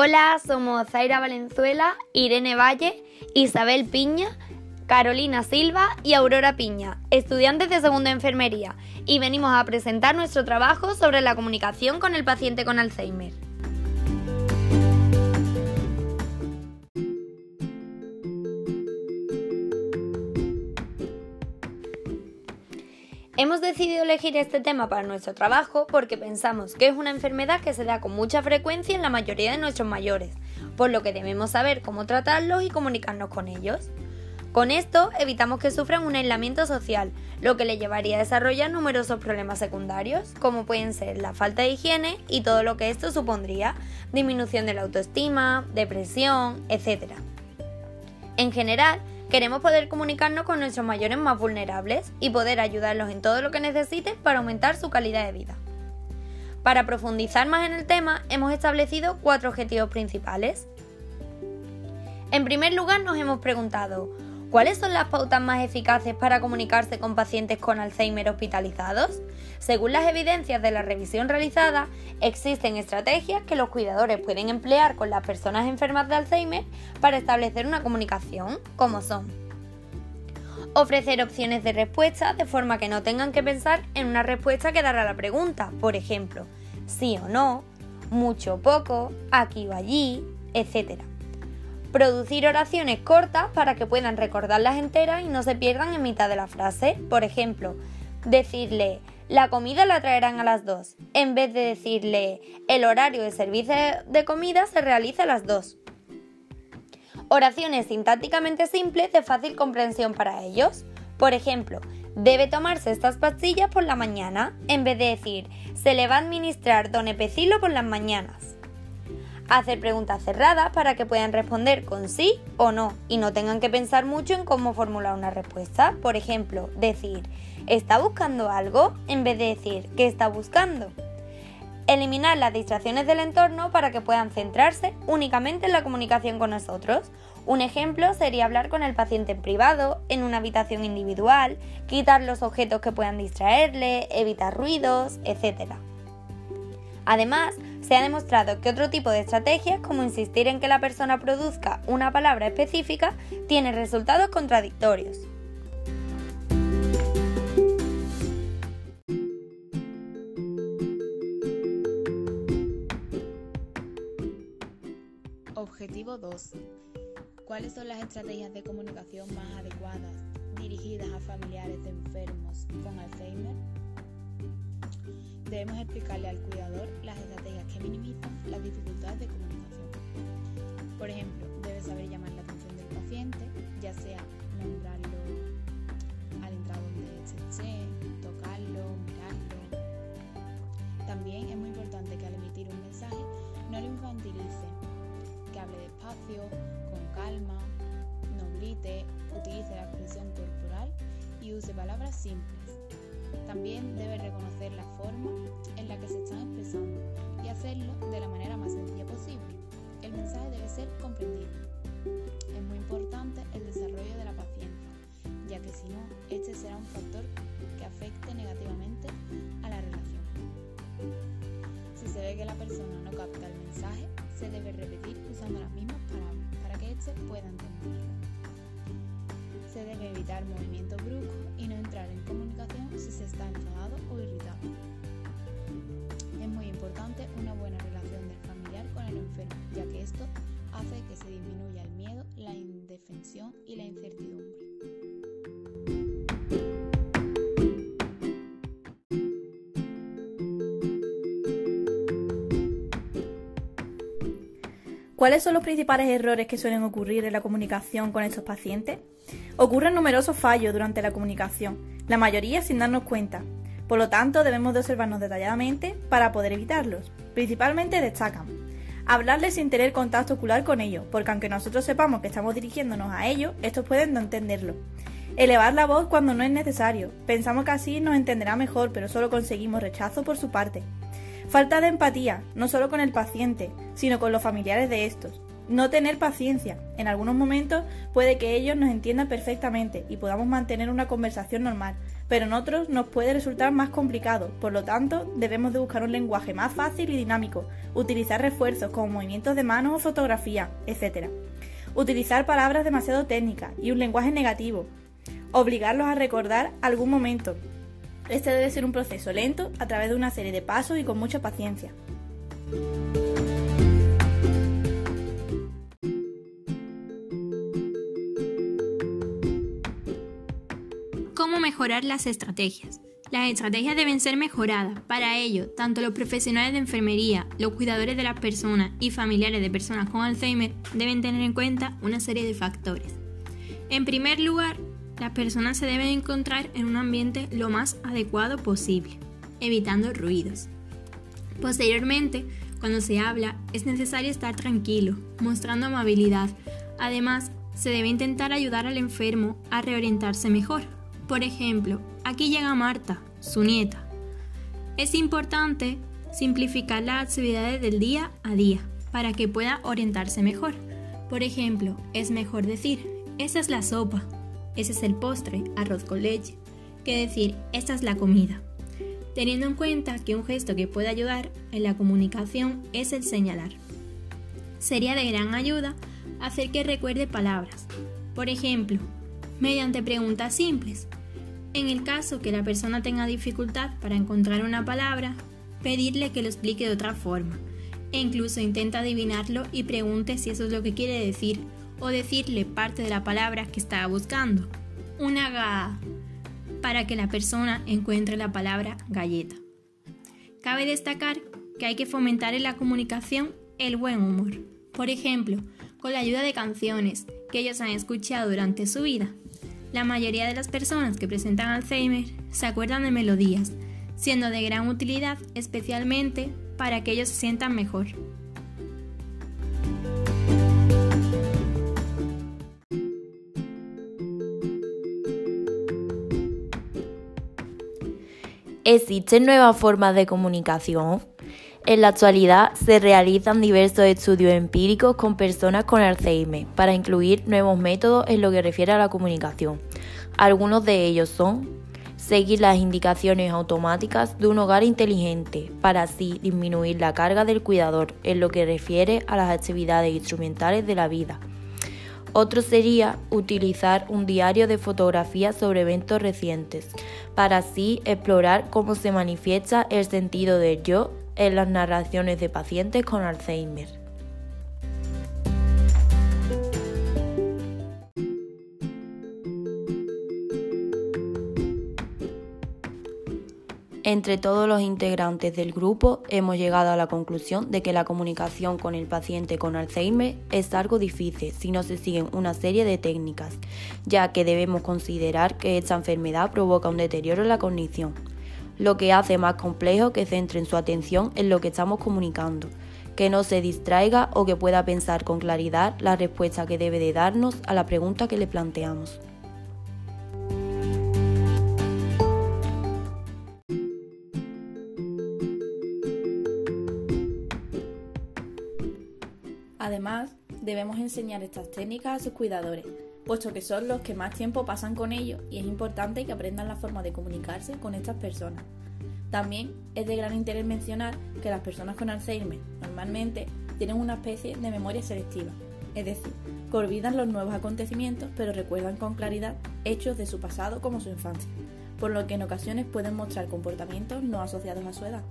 Hola, somos Zaira Valenzuela, Irene Valle, Isabel Piña, Carolina Silva y Aurora Piña, estudiantes de segunda enfermería, y venimos a presentar nuestro trabajo sobre la comunicación con el paciente con Alzheimer. Hemos decidido elegir este tema para nuestro trabajo porque pensamos que es una enfermedad que se da con mucha frecuencia en la mayoría de nuestros mayores, por lo que debemos saber cómo tratarlos y comunicarnos con ellos. Con esto evitamos que sufran un aislamiento social, lo que le llevaría a desarrollar numerosos problemas secundarios, como pueden ser la falta de higiene y todo lo que esto supondría, disminución de la autoestima, depresión, etc. En general, Queremos poder comunicarnos con nuestros mayores más vulnerables y poder ayudarlos en todo lo que necesiten para aumentar su calidad de vida. Para profundizar más en el tema, hemos establecido cuatro objetivos principales. En primer lugar, nos hemos preguntado, ¿Cuáles son las pautas más eficaces para comunicarse con pacientes con Alzheimer hospitalizados? Según las evidencias de la revisión realizada, existen estrategias que los cuidadores pueden emplear con las personas enfermas de Alzheimer para establecer una comunicación, como son ofrecer opciones de respuesta de forma que no tengan que pensar en una respuesta que dar a la pregunta, por ejemplo, sí o no, mucho o poco, aquí o allí, etc. Producir oraciones cortas para que puedan recordarlas enteras y no se pierdan en mitad de la frase. Por ejemplo, decirle la comida la traerán a las 2, en vez de decirle el horario de servicio de comida se realiza a las 2. Oraciones sintácticamente simples de fácil comprensión para ellos. Por ejemplo, debe tomarse estas pastillas por la mañana, en vez de decir se le va a administrar don Epecilo por las mañanas. Hacer preguntas cerradas para que puedan responder con sí o no y no tengan que pensar mucho en cómo formular una respuesta. Por ejemplo, decir ¿está buscando algo? en vez de decir ¿qué está buscando? Eliminar las distracciones del entorno para que puedan centrarse únicamente en la comunicación con nosotros. Un ejemplo sería hablar con el paciente en privado, en una habitación individual, quitar los objetos que puedan distraerle, evitar ruidos, etc. Además, se ha demostrado que otro tipo de estrategias, como insistir en que la persona produzca una palabra específica, tiene resultados contradictorios. Objetivo 2. ¿Cuáles son las estrategias de comunicación más adecuadas dirigidas a familiares de enfermos con Alzheimer? Debemos explicarle al cuidador las estrategias que minimizan las dificultades de comunicación. Por ejemplo, debe saber llamar la atención del paciente, ya sea nombrarlo al entrar donde esté, tocarlo, mirarlo. También es muy importante que al emitir un mensaje no lo infantilice, que hable despacio, con calma, no grite, utilice la expresión corporal y use palabras simples también debe reconocer la forma en la que se están expresando y hacerlo de la manera más sencilla posible. El mensaje debe ser comprendido. Es muy importante el desarrollo de la paciencia, ya que si no, este será un factor que afecte negativamente a la relación. Si se ve que la persona no capta el mensaje, se debe repetir usando las mismas palabras para que éste pueda entenderlo. Se debe evitar movimientos bruscos y no entrar en comunicación si se está enfadado o irritado. Es muy importante una buena relación del familiar con el enfermo, ya que esto hace que se disminuya el miedo, la indefensión y la incertidumbre. ¿Cuáles son los principales errores que suelen ocurrir en la comunicación con estos pacientes? Ocurren numerosos fallos durante la comunicación, la mayoría sin darnos cuenta. Por lo tanto, debemos de observarnos detalladamente para poder evitarlos. Principalmente destacan hablarles sin tener contacto ocular con ellos, porque aunque nosotros sepamos que estamos dirigiéndonos a ellos, estos pueden no entenderlo. Elevar la voz cuando no es necesario. Pensamos que así nos entenderá mejor, pero solo conseguimos rechazo por su parte. Falta de empatía, no solo con el paciente, sino con los familiares de estos. No tener paciencia. En algunos momentos puede que ellos nos entiendan perfectamente y podamos mantener una conversación normal, pero en otros nos puede resultar más complicado. Por lo tanto, debemos de buscar un lenguaje más fácil y dinámico, utilizar refuerzos como movimientos de manos o fotografía, etc. Utilizar palabras demasiado técnicas y un lenguaje negativo. Obligarlos a recordar algún momento. Este debe ser un proceso lento a través de una serie de pasos y con mucha paciencia. Mejorar las estrategias? Las estrategias deben ser mejoradas. Para ello, tanto los profesionales de enfermería, los cuidadores de las personas y familiares de personas con Alzheimer deben tener en cuenta una serie de factores. En primer lugar, las personas se deben encontrar en un ambiente lo más adecuado posible, evitando ruidos. Posteriormente, cuando se habla, es necesario estar tranquilo, mostrando amabilidad. Además, se debe intentar ayudar al enfermo a reorientarse mejor. Por ejemplo, aquí llega Marta, su nieta. Es importante simplificar las actividades del día a día para que pueda orientarse mejor. Por ejemplo, es mejor decir, esa es la sopa, ese es el postre, arroz con leche, que decir, esta es la comida teniendo en cuenta que un gesto que puede ayudar en la comunicación es el señalar. Sería de gran ayuda hacer que recuerde palabras, por ejemplo, mediante preguntas simples. En el caso que la persona tenga dificultad para encontrar una palabra, pedirle que lo explique de otra forma, e incluso intenta adivinarlo y pregunte si eso es lo que quiere decir, o decirle parte de la palabra que estaba buscando. Una ga para que la persona encuentre la palabra galleta. Cabe destacar que hay que fomentar en la comunicación el buen humor, por ejemplo, con la ayuda de canciones que ellos han escuchado durante su vida. La mayoría de las personas que presentan Alzheimer se acuerdan de melodías, siendo de gran utilidad especialmente para que ellos se sientan mejor. ¿Existen nuevas formas de comunicación? En la actualidad se realizan diversos estudios empíricos con personas con Alzheimer para incluir nuevos métodos en lo que refiere a la comunicación. Algunos de ellos son seguir las indicaciones automáticas de un hogar inteligente para así disminuir la carga del cuidador en lo que refiere a las actividades instrumentales de la vida otro sería utilizar un diario de fotografías sobre eventos recientes, para así explorar cómo se manifiesta el sentido del yo en las narraciones de pacientes con Alzheimer. Entre todos los integrantes del grupo hemos llegado a la conclusión de que la comunicación con el paciente con Alzheimer es algo difícil si no se siguen una serie de técnicas, ya que debemos considerar que esta enfermedad provoca un deterioro en la cognición, lo que hace más complejo que centren su atención en lo que estamos comunicando, que no se distraiga o que pueda pensar con claridad la respuesta que debe de darnos a la pregunta que le planteamos. Además, debemos enseñar estas técnicas a sus cuidadores, puesto que son los que más tiempo pasan con ellos y es importante que aprendan la forma de comunicarse con estas personas. También es de gran interés mencionar que las personas con Alzheimer normalmente tienen una especie de memoria selectiva, es decir, que olvidan los nuevos acontecimientos pero recuerdan con claridad hechos de su pasado como su infancia, por lo que en ocasiones pueden mostrar comportamientos no asociados a su edad.